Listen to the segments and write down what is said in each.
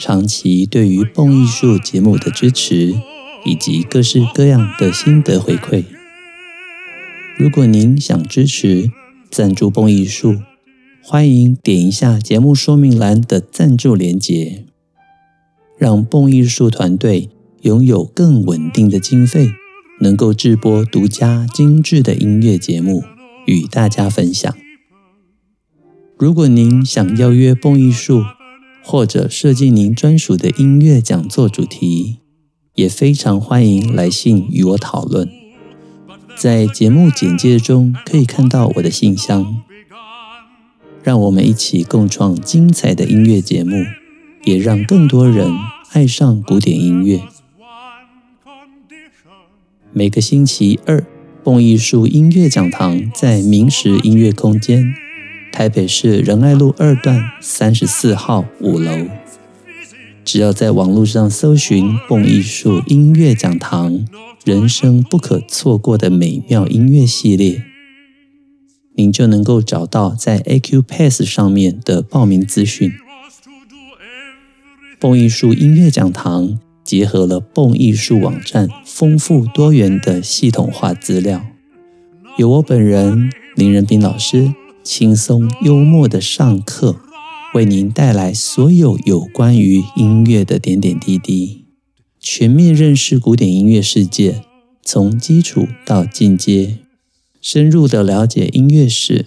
长期对于蹦艺术节目的支持，以及各式各样的心得回馈。如果您想支持赞助蹦艺术，欢迎点一下节目说明栏的赞助连结，让蹦艺术团队拥有更稳定的经费，能够制播独家精致的音乐节目与大家分享。如果您想邀约蹦艺术，或者设计您专属的音乐讲座主题，也非常欢迎来信与我讨论。在节目简介中可以看到我的信箱。让我们一起共创精彩的音乐节目，也让更多人爱上古典音乐。每个星期二，蹦艺术音乐讲堂在明石音乐空间。台北市仁爱路二段三十四号五楼，只要在网络上搜寻“蹦艺术音乐讲堂”，人生不可错过的美妙音乐系列，您就能够找到在 A Q Pass 上面的报名资讯。蹦艺术音乐讲堂结合了蹦艺术网站丰富多元的系统化资料，有我本人林仁斌老师。轻松幽默的上课，为您带来所有有关于音乐的点点滴滴，全面认识古典音乐世界，从基础到进阶，深入的了解音乐史，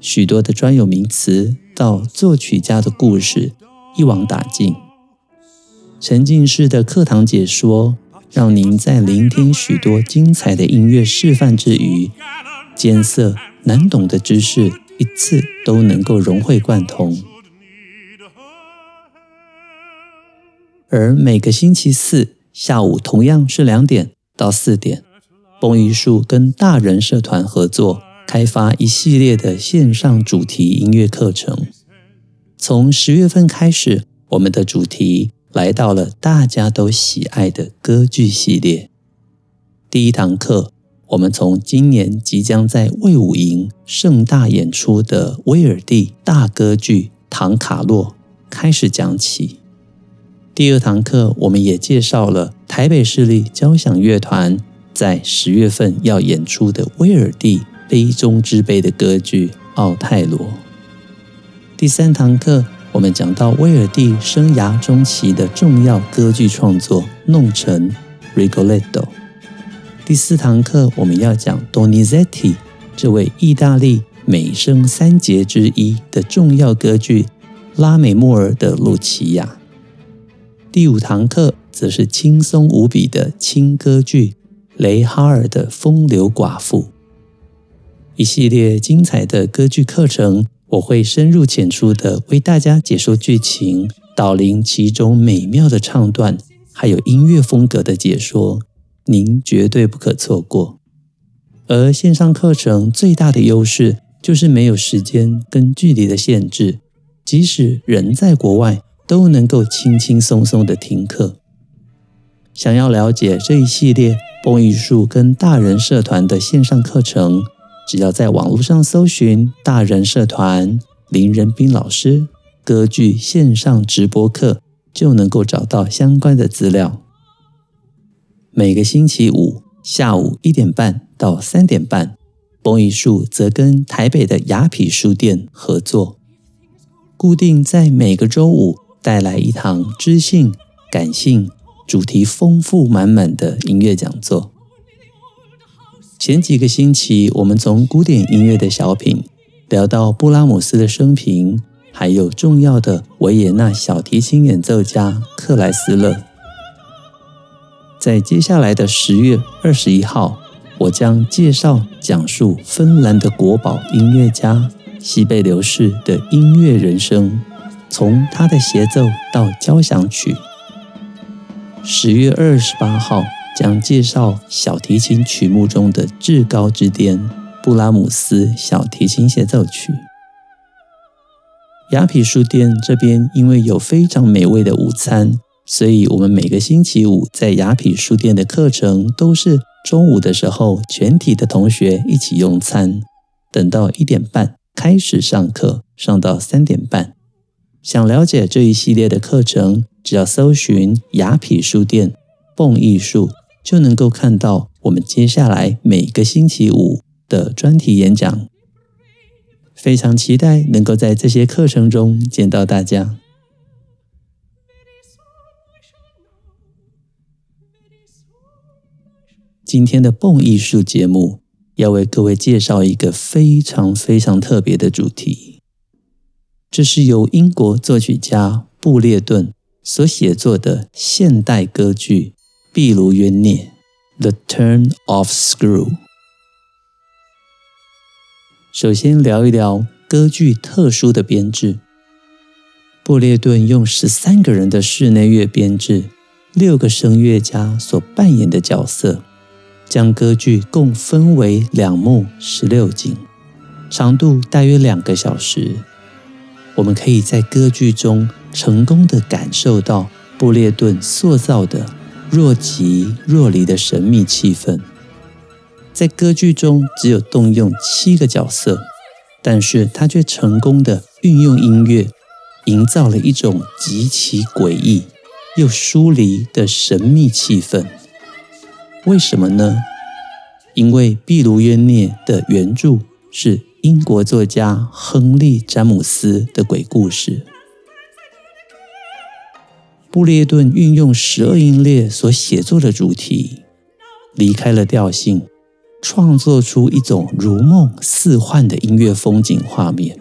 许多的专有名词到作曲家的故事，一网打尽。沉浸式的课堂解说，让您在聆听许多精彩的音乐示范之余，艰涩难懂的知识。一次都能够融会贯通，而每个星期四下午同样是两点到四点，蹦艺术跟大人社团合作开发一系列的线上主题音乐课程。从十月份开始，我们的主题来到了大家都喜爱的歌剧系列。第一堂课。我们从今年即将在魏武营盛大演出的威尔第大歌剧《唐卡洛》开始讲起。第二堂课，我们也介绍了台北市立交响乐团在十月份要演出的威尔第《杯中之杯》的歌剧《奥泰罗》。第三堂课，我们讲到威尔第生涯中期的重要歌剧创作《弄臣》（Rigoletto）。第四堂课，我们要讲 Donizetti 这位意大利美声三杰之一的重要歌剧《拉美莫尔的露琪亚》。第五堂课则是轻松无比的轻歌剧《雷哈尔的风流寡妇》。一系列精彩的歌剧课程，我会深入浅出的为大家解说剧情，导聆其中美妙的唱段，还有音乐风格的解说。您绝对不可错过。而线上课程最大的优势就是没有时间跟距离的限制，即使人在国外都能够轻轻松松的听课。想要了解这一系列蹦艺术跟大人社团的线上课程，只要在网络上搜寻“大人社团林仁斌老师歌剧线上直播课”，就能够找到相关的资料。每个星期五下午一点半到三点半，蹦艺术则跟台北的雅痞书店合作，固定在每个周五带来一堂知性、感性、主题丰富满满的音乐讲座。前几个星期，我们从古典音乐的小品聊到布拉姆斯的生平，还有重要的维也纳小提琴演奏家克莱斯勒。在接下来的十月二十一号，我将介绍讲述芬兰的国宝音乐家西贝流士的音乐人生，从他的协奏到交响曲。十月二十八号将介绍小提琴曲目中的至高之巅——布拉姆斯小提琴协奏曲。雅痞书店这边因为有非常美味的午餐，所以我们每个星期五在雅痞书店的课程都是中午的时候，全体的同学一起用餐，等到一点半开始上课，上到三点半。想了解这一系列的课程，只要搜寻雅痞书店蹦艺术，就能够看到我们接下来每个星期五的专题演讲。非常期待能够在这些课程中见到大家。今天的蹦艺术节目要为各位介绍一个非常非常特别的主题。这是由英国作曲家布列顿所写作的现代歌剧《壁炉冤孽》（The Turn of Screw）。首先聊一聊歌剧特殊的编制。布列顿用十三个人的室内乐编制，六个声乐家所扮演的角色，将歌剧共分为两幕十六景，长度大约两个小时。我们可以在歌剧中成功地感受到布列顿塑造的若即若离的神秘气氛。在歌剧中只有动用七个角色，但是他却成功地运用音乐，营造了一种极其诡异又疏离的神秘气氛。为什么呢？因为《毕卢冤臬》的原著是。英国作家亨利·詹姆斯的鬼故事，布列顿运用十二音列所写作的主题，离开了调性，创作出一种如梦似幻的音乐风景画面。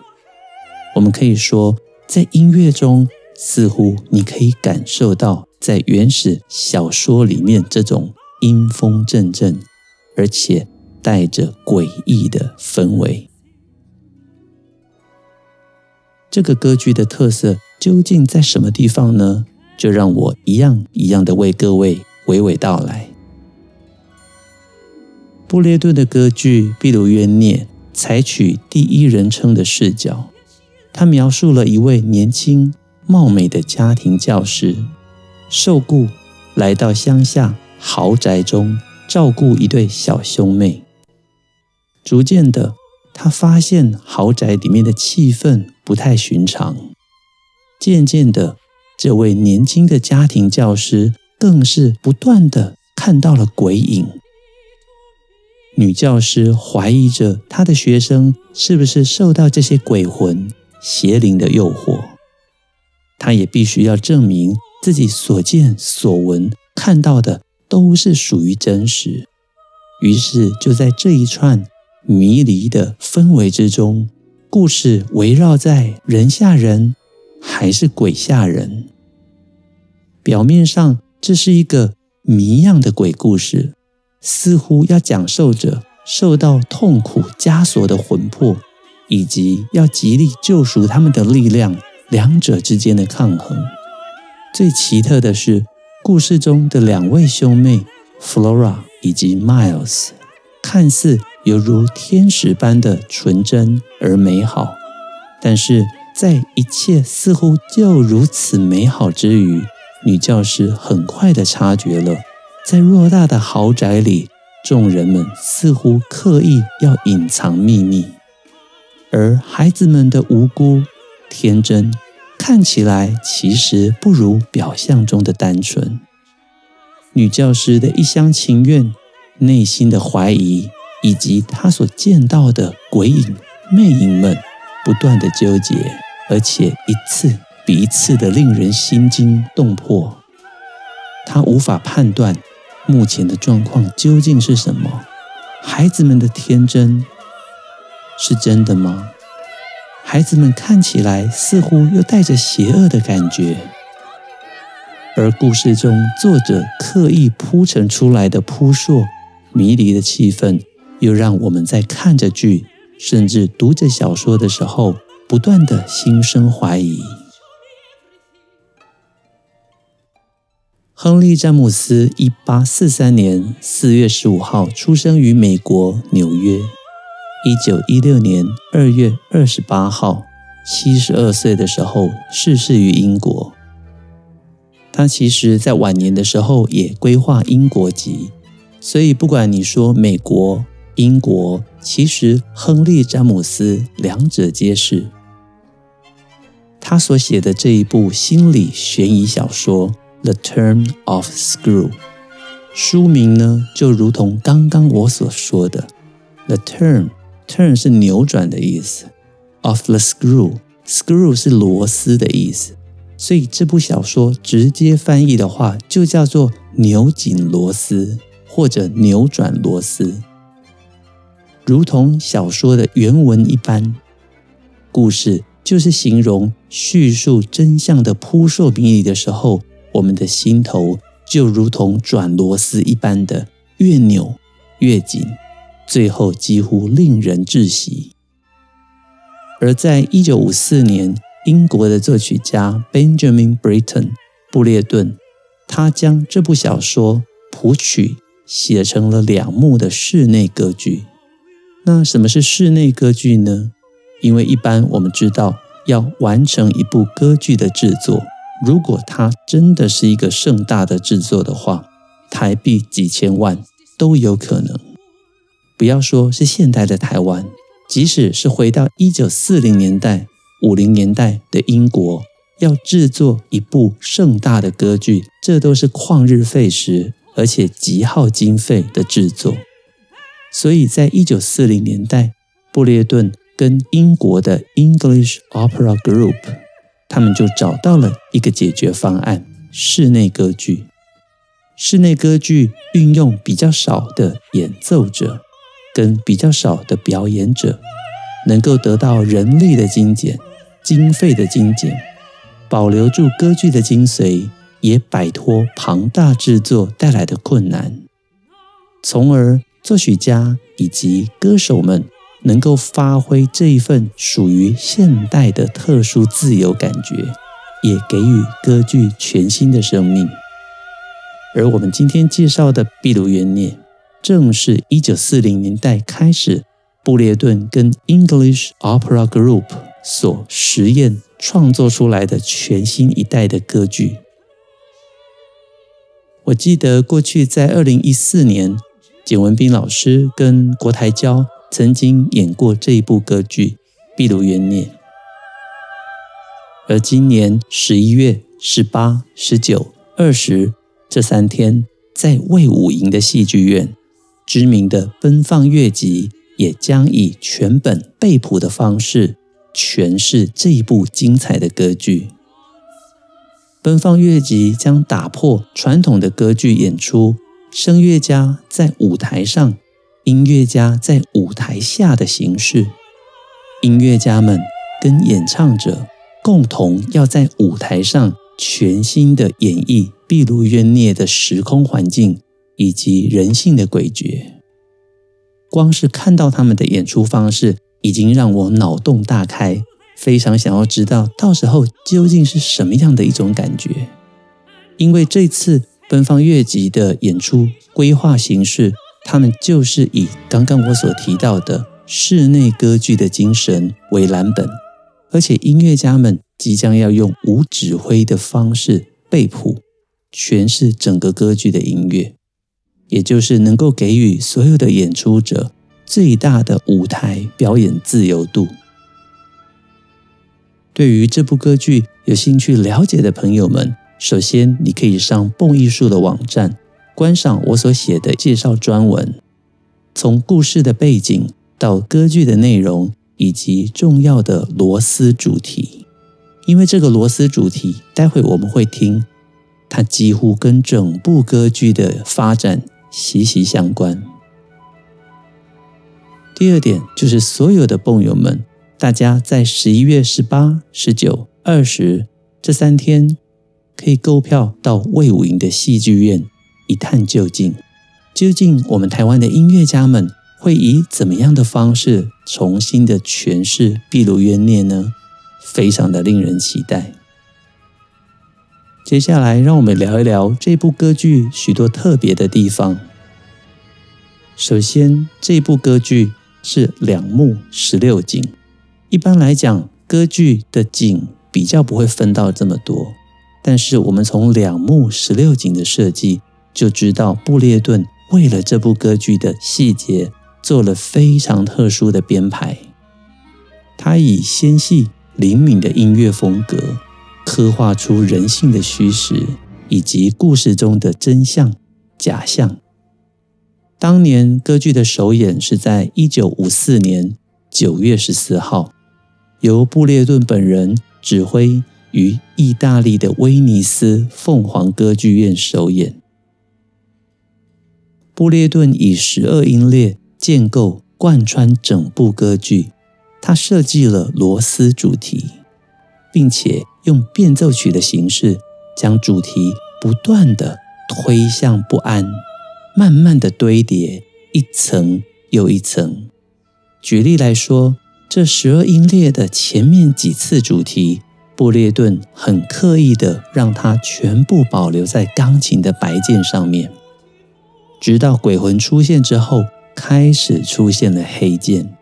我们可以说，在音乐中，似乎你可以感受到在原始小说里面这种阴风阵阵，而且带着诡异的氛围。这个歌剧的特色究竟在什么地方呢？就让我一样一样的为各位娓娓道来。布列顿的歌剧《壁炉冤臬》采取第一人称的视角，他描述了一位年轻貌美的家庭教师受雇来到乡下豪宅中照顾一对小兄妹，逐渐的。他发现豪宅里面的气氛不太寻常，渐渐的，这位年轻的家庭教师更是不断的看到了鬼影。女教师怀疑着她的学生是不是受到这些鬼魂邪灵的诱惑，她也必须要证明自己所见所闻看到的都是属于真实。于是就在这一串。迷离的氛围之中，故事围绕在人吓人还是鬼吓人？表面上这是一个谜样的鬼故事，似乎要讲述着受到痛苦枷锁的魂魄，以及要极力救赎他们的力量，两者之间的抗衡。最奇特的是，故事中的两位兄妹 Flora 以及 Miles，看似。犹如天使般的纯真而美好，但是在一切似乎就如此美好之余，女教师很快的察觉了，在偌大的豪宅里，众人们似乎刻意要隐藏秘密，而孩子们的无辜、天真，看起来其实不如表象中的单纯。女教师的一厢情愿，内心的怀疑。以及她所见到的鬼影、魅影们不断的纠结，而且一次比一次的令人心惊动魄。他无法判断目前的状况究竟是什么。孩子们的天真是真的吗？孩子们看起来似乎又带着邪恶的感觉，而故事中作者刻意铺陈出来的扑朔迷离的气氛。又让我们在看着剧，甚至读着小说的时候，不断的心生怀疑。亨利·詹姆斯，一八四三年四月十五号出生于美国纽约。一九一六年二月二十八号，七十二岁的时候逝世于英国。他其实在晚年的时候也规划英国籍，所以不管你说美国、英国，其实亨利·詹姆斯两者皆是。他所写的这一部心理悬疑小说。The Turn of Screw，书名呢就如同刚刚我所说的，The Turn 是扭转的意思，of the Screw，Screw 是螺丝的意思，所以这部小说直接翻译的话就叫做扭紧螺丝或者扭转螺丝，如同小说的原文一般，故事就是形容叙述真相的扑朔迷离的时候。我们的心头就如同转螺丝一般的越扭越紧，最后几乎令人窒息。而在一九五四年，英国的作曲家 Benjamin Britten 布列顿，他将这部小说谱曲写成了两幕的室内歌剧。那什么是室内歌剧呢？因为一般我们知道，要完成一部歌剧的制作。如果它真的是一个盛大的制作的话，台币几千万都有可能。不要说是现代的台湾，即使是回到一九四零年代、五零年代的英国，要制作一部盛大的歌剧，这都是旷日费时，而且极耗经费的制作。所以在一九四零年代，布列顿跟英国的 English Opera Group。他们就找到了一个解决方案：室内歌剧。室内歌剧运用比较少的演奏者跟比较少的表演者，能够得到人力的精简、经费的精简，保留住歌剧的精髓，也摆脱庞大制作带来的困难，从而作曲家以及歌手们。能够发挥这一份属于现代的特殊自由感觉，也给予歌剧全新的生命。而我们今天介绍的《闭鲁冤涅》，正是一九四零年代开始，布列顿跟 English Opera Group 所实验创作出来的全新一代的歌剧。我记得过去在二零一四年，简文彬老师跟国台交。曾经演过这一部歌剧《闭鲁冤涅》，而今年十一月十八、十九、二十这三天，在魏武营的戏剧院，知名的奔放乐集也将以全本背谱的方式诠释这一部精彩的歌剧。奔放乐集将打破传统的歌剧演出，声乐家在舞台上。音乐家在舞台下的形式，音乐家们跟演唱者共同要在舞台上全新的演绎壁炉冤孽的时空环境以及人性的诡谲。光是看到他们的演出方式，已经让我脑洞大开，非常想要知道到时候究竟是什么样的一种感觉。因为这次奔放乐集的演出规划形式。他们就是以刚刚我所提到的室内歌剧的精神为蓝本，而且音乐家们即将要用无指挥的方式背谱，诠释整个歌剧的音乐，也就是能够给予所有的演出者最大的舞台表演自由度。对于这部歌剧有兴趣了解的朋友们，首先你可以上蹦艺术的网站。观赏我所写的介绍专文，从故事的背景到歌剧的内容，以及重要的螺丝主题。因为这个螺丝主题，待会我们会听，它几乎跟整部歌剧的发展息息相关。第二点就是，所有的蹦友们，大家在十一月十八、十九、二十这三天，可以购票到魏武营的戏剧院。一探究竟，究竟我们台湾的音乐家们会以怎么样的方式重新的诠释壁炉冤孽呢？非常的令人期待。接下来，让我们聊一聊这部歌剧许多特别的地方。首先，这部歌剧是两幕十六景。一般来讲，歌剧的景比较不会分到这么多。但是，我们从两幕十六景的设计就知道，布列顿为了这部歌剧的细节做了非常特殊的编排。他以纤细灵敏的音乐风格，刻画出人性的虚实以及故事中的真相假象。当年歌剧的首演是在一九五四年九月十四号，由布列顿本人指挥。于意大利的威尼斯凤凰歌剧院首演。布列顿以十二音列建构贯穿整部歌剧，他设计了罗斯主题，并且用变奏曲的形式将主题不断地推向不安，慢慢地堆叠一层又一层。举例来说，这十二音列的前面几次主题。布列顿很刻意的让它全部保留在钢琴的白键上面，直到鬼魂出现之后，开始出现了黑键。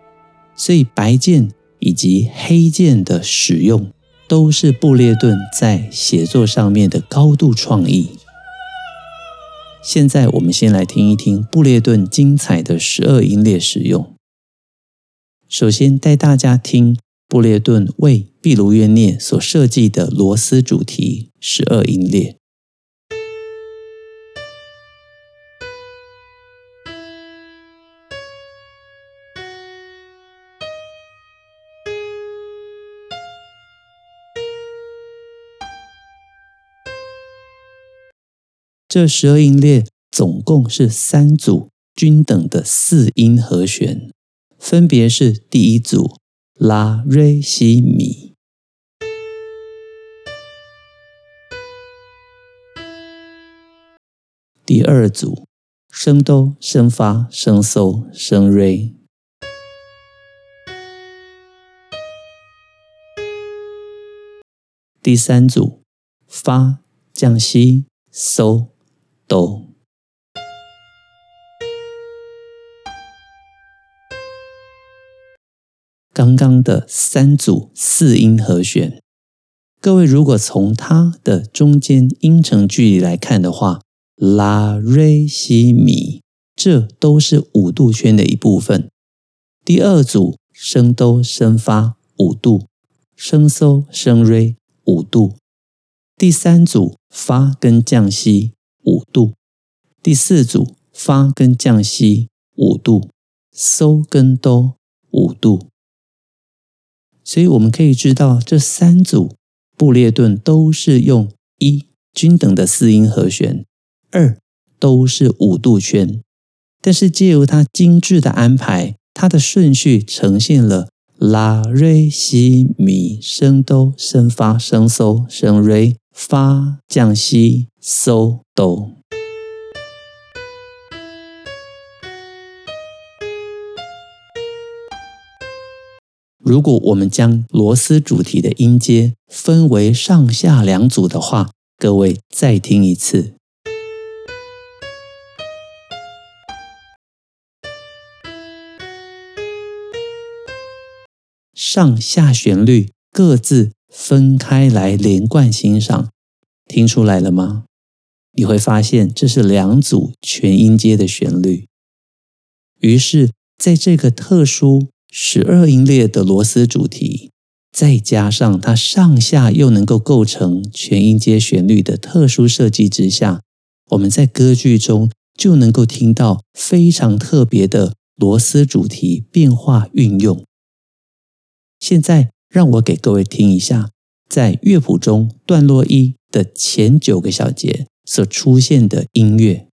所以白键以及黑键的使用，都是布列顿在写作上面的高度创意。现在我们先来听一听布列顿精彩的十二音列使用。首先带大家听。布列顿为壁炉约涅所设计的罗斯主题十二音列，这十二音列总共是三组均等的四音和弦，分别是第一组。拉、瑞、西、米。第二组，升哆、升发、升嗦、升瑞。第三组，发、降西、嗦、哆。刚刚的三组四音和弦，各位如果从它的中间音程距离来看的话，拉、瑞、西、米，这都是五度圈的一部分。第二组升哆、升发五度，升嗦、升瑞五度。第三组发跟降西五度，第四组发跟降西五度，嗦跟哆五度。所以我们可以知道，这三组布列顿都是用一均等的四音和弦，二都是五度圈。但是借由它精致的安排，它的顺序呈现了拉、瑞、西、米、升哆、升发、升嗦、升瑞、发、降西、嗦、哆。如果我们将罗斯主题的音阶分为上下两组的话，各位再听一次。上下旋律各自分开来连贯欣赏，听出来了吗？你会发现这是两组全音阶的旋律。于是，在这个特殊。十二音列的罗斯主题，再加上它上下又能够构成全音阶旋律的特殊设计之下，我们在歌剧中就能够听到非常特别的罗斯主题变化运用。现在让我给各位听一下，在乐谱中段落一的前九个小节所出现的音乐。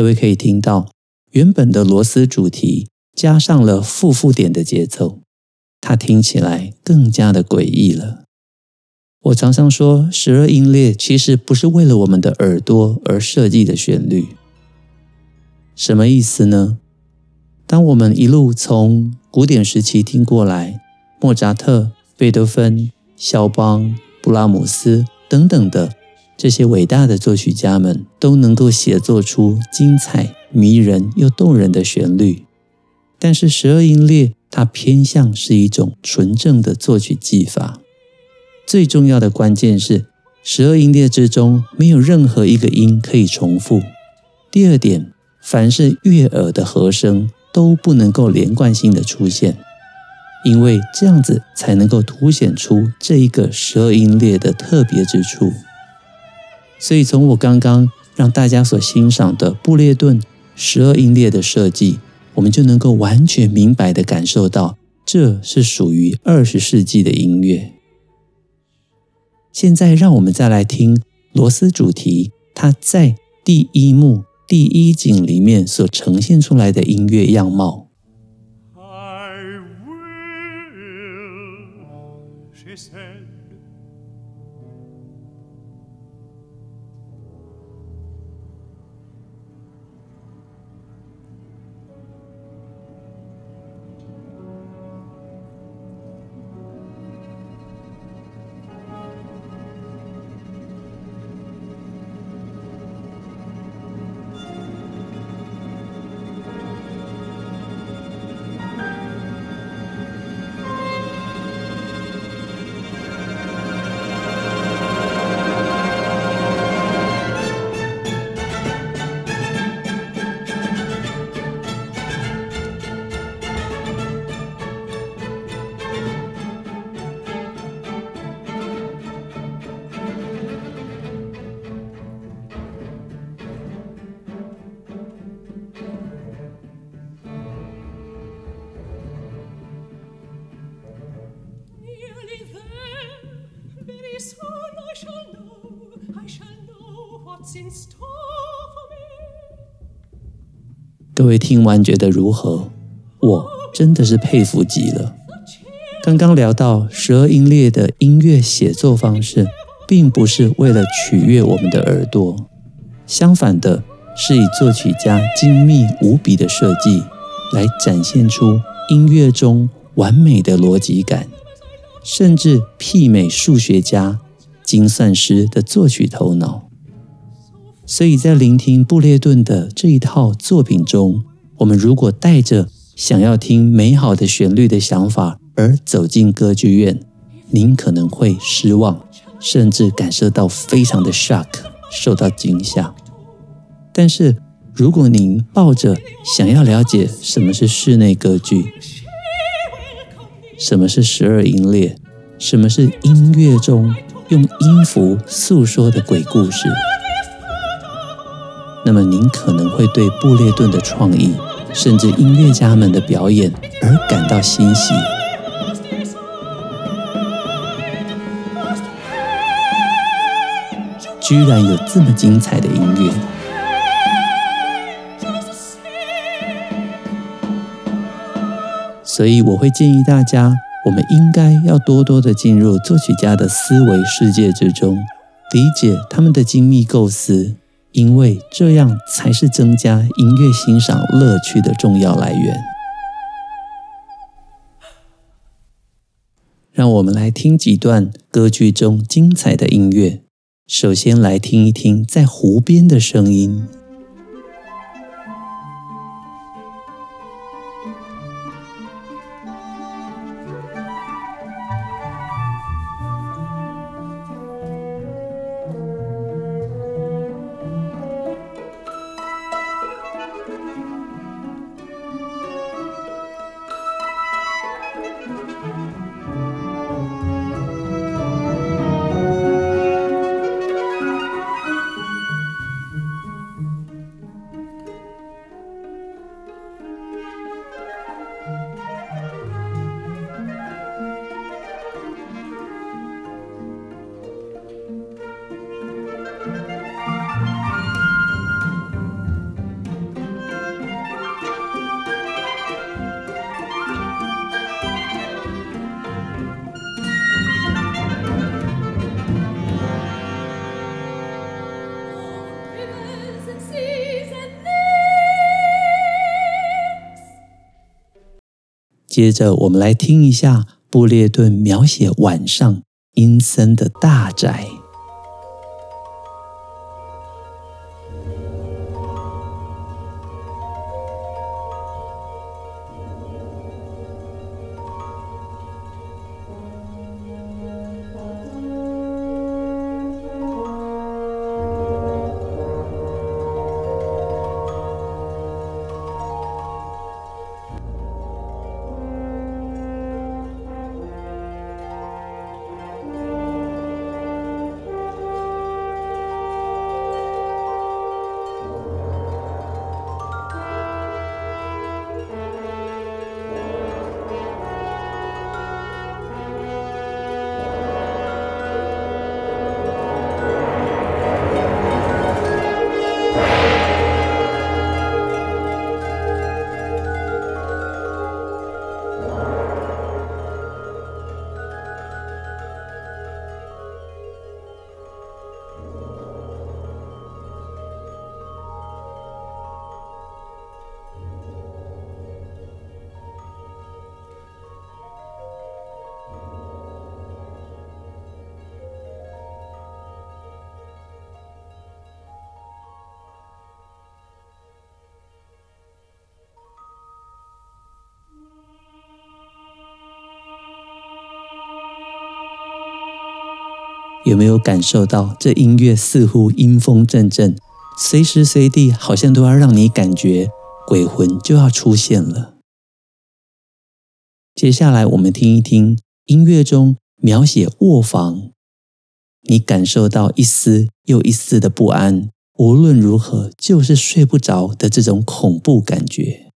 各位可以听到，原本的螺丝主题加上了复复点的节奏，它听起来更加的诡异了。我常常说，十二音列其实不是为了我们的耳朵而设计的旋律。什么意思呢？当我们一路从古典时期听过来，莫扎特、贝多芬、肖邦、布拉姆斯等等的这些伟大的作曲家们，都能够写作出精彩、迷人又动人的旋律。但是十二音列，它偏向是一种纯正的作曲技法。最重要的关键是，十二音列之中没有任何一个音可以重复。第二点，凡是悦耳的和声都不能够连贯性的出现，因为这样子才能够凸显出这一个十二音列的特别之处。所以，从我刚刚让大家所欣赏的布列顿十二音列的设计，我们就能够完全明白的感受到，这是属于二十世纪的音乐。现在，让我们再来听螺丝主题，它在第一幕第一景里面所呈现出来的音乐样貌。位听完觉得如何？我真的是佩服极了。刚刚聊到十二音列的音乐写作方式，并不是为了取悦我们的耳朵，相反的，是以作曲家精密无比的设计来展现出音乐中完美的逻辑感，甚至媲美数学家。精算师的作曲头脑，所以在聆听布列顿的这一套作品中，我们如果带着想要听美好的旋律的想法而走进歌剧院，您可能会失望，甚至感受到非常的 shock，受到惊吓。但是，如果您抱着想要了解什么是室内歌剧，什么是十二音列，什么是音乐中，用音符诉说的鬼故事，那么您可能会对布列顿的创意，甚至音乐家们的表演而感到欣喜。居然有这么精彩的音乐！所以我会建议大家。我们应该要多多的进入作曲家的思维世界之中，理解他们的精密构思，因为这样才是增加音乐欣赏乐趣的重要来源。让我们来听几段歌剧中精彩的音乐。首先来听一听在湖边的声音。接着，我们来听一下布列顿描写晚上阴森的大宅。有没有感受到这音乐似乎阴风阵阵，随时随地好像都要让你感觉鬼魂就要出现了？接下来我们听一听音乐中描写卧房，你感受到一丝又一丝的不安，无论如何就是睡不着的这种恐怖感觉。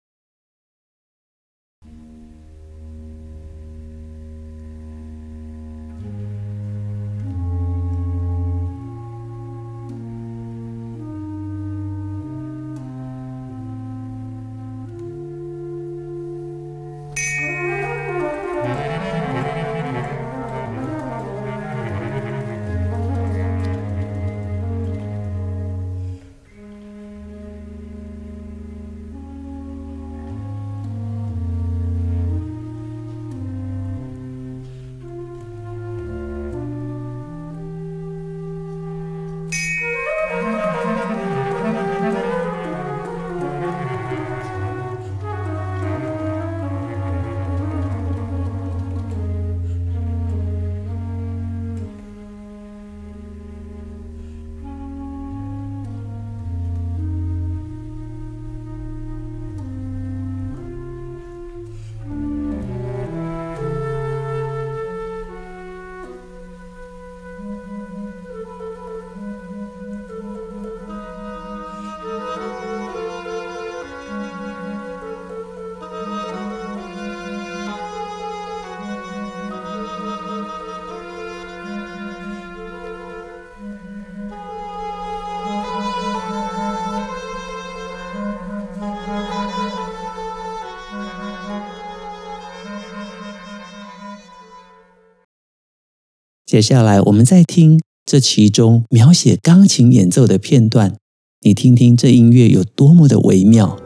接下来，我们再听这其中描写钢琴演奏的片段，你听听这音乐有多么的微妙。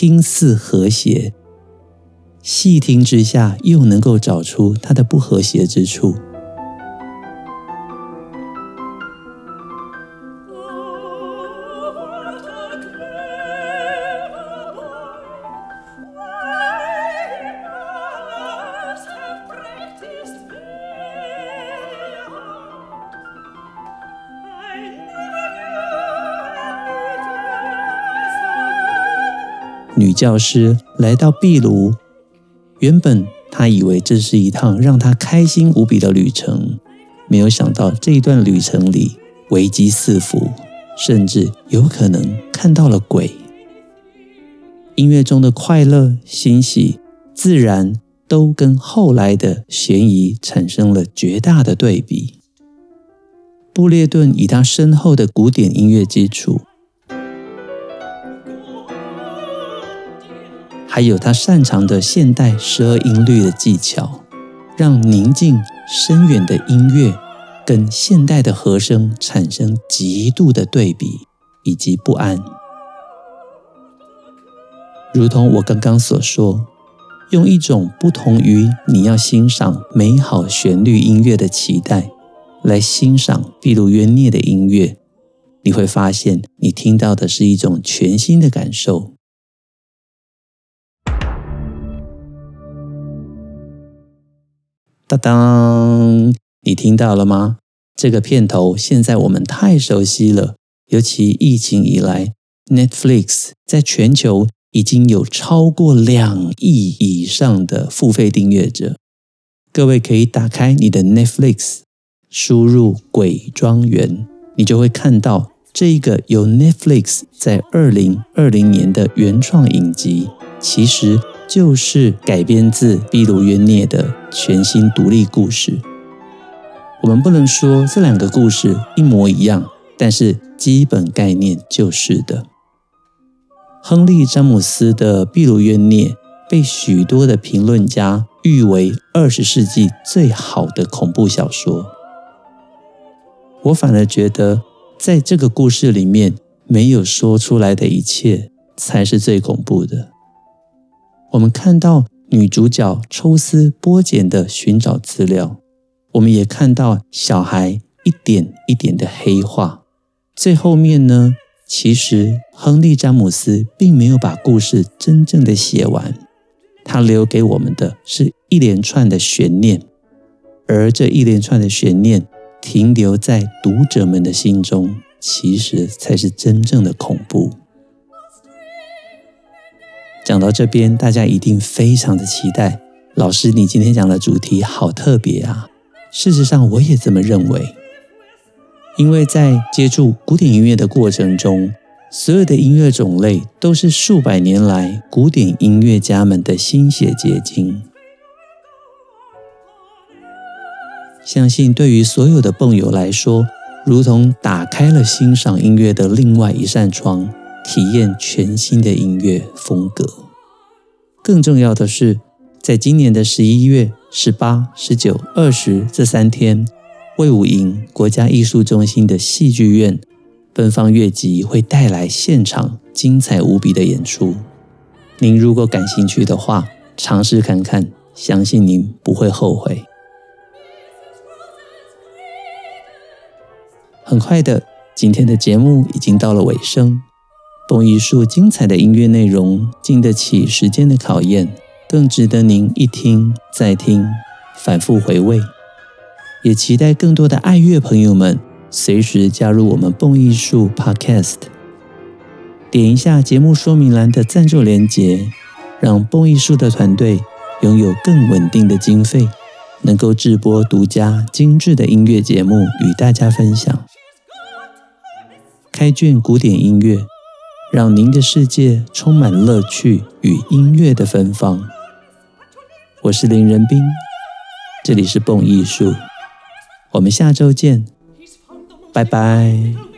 听似和谐，细听之下又能够找出它的不和谐之处。女教师来到秘鲁，原本她以为这是一趟让她开心无比的旅程，没有想到这一段旅程里危机四伏，甚至有可能看到了鬼。音乐中的快乐、欣喜，自然都跟后来的嫌疑产生了绝大的对比。布列顿以他深厚的古典音乐基础，还有他擅长的现代十二音律的技巧，让宁静深远的音乐跟现代的和声产生极度的对比以及不安。如同我刚刚所说，用一种不同于你要欣赏美好旋律音乐的期待。来欣赏毕鲁约涅的音乐，你会发现你听到的是一种全新的感受。当当，你听到了吗？这个片头现在我们太熟悉了，尤其疫情以来，Netflix 在全球已经有超过两亿以上的付费订阅者。各位可以打开你的 Netflix。输入“鬼庄园”，你就会看到这一个由 Netflix 在二零二零年的原创影集，其实就是改编自毕鲁约涅的全新独立故事。我们不能说这两个故事一模一样，但是基本概念就是的。亨利·詹姆斯的毕鲁约涅被许多的评论家誉为二十世纪最好的恐怖小说。我反而觉得，在这个故事里面，没有说出来的一切才是最恐怖的。我们看到女主角抽丝剥茧的寻找资料，我们也看到小孩一点一点的黑化。最后面呢，其实亨利·詹姆斯并没有把故事真正的写完，他留给我们的是一连串的悬念，而这一连串的悬念。停留在读者们的心中，其实才是真正的恐怖。讲到这边，大家一定非常的期待。老师，你今天讲的主题好特别啊！事实上，我也这么认为。因为在接触古典音乐的过程中，所有的音乐种类都是数百年来古典音乐家们的心血结晶。相信对于所有的蹦友来说，如同打开了欣赏音乐的另外一扇窗，体验全新的音乐风格。更重要的是，在今年的十一月十八、十九、二十这三天，魏武营国家艺术中心的戏剧院奔放乐集会带来现场精彩无比的演出。您如果感兴趣的话，尝试看看，相信您不会后悔。很快的，今天的节目已经到了尾声。蹦艺术精彩的音乐内容，经得起时间的考验，更值得您一听再听，反复回味。也期待更多的爱乐朋友们随时加入我们蹦艺术 Podcast。点一下节目说明栏的赞助连结，让蹦艺术的团队拥有更稳定的经费，能够制播独家精致的音乐节目与大家分享。开卷古典音乐，让您的世界充满乐趣与音乐的芬芳。我是林仁斌，这里是蹦艺术，我们下周见，拜拜。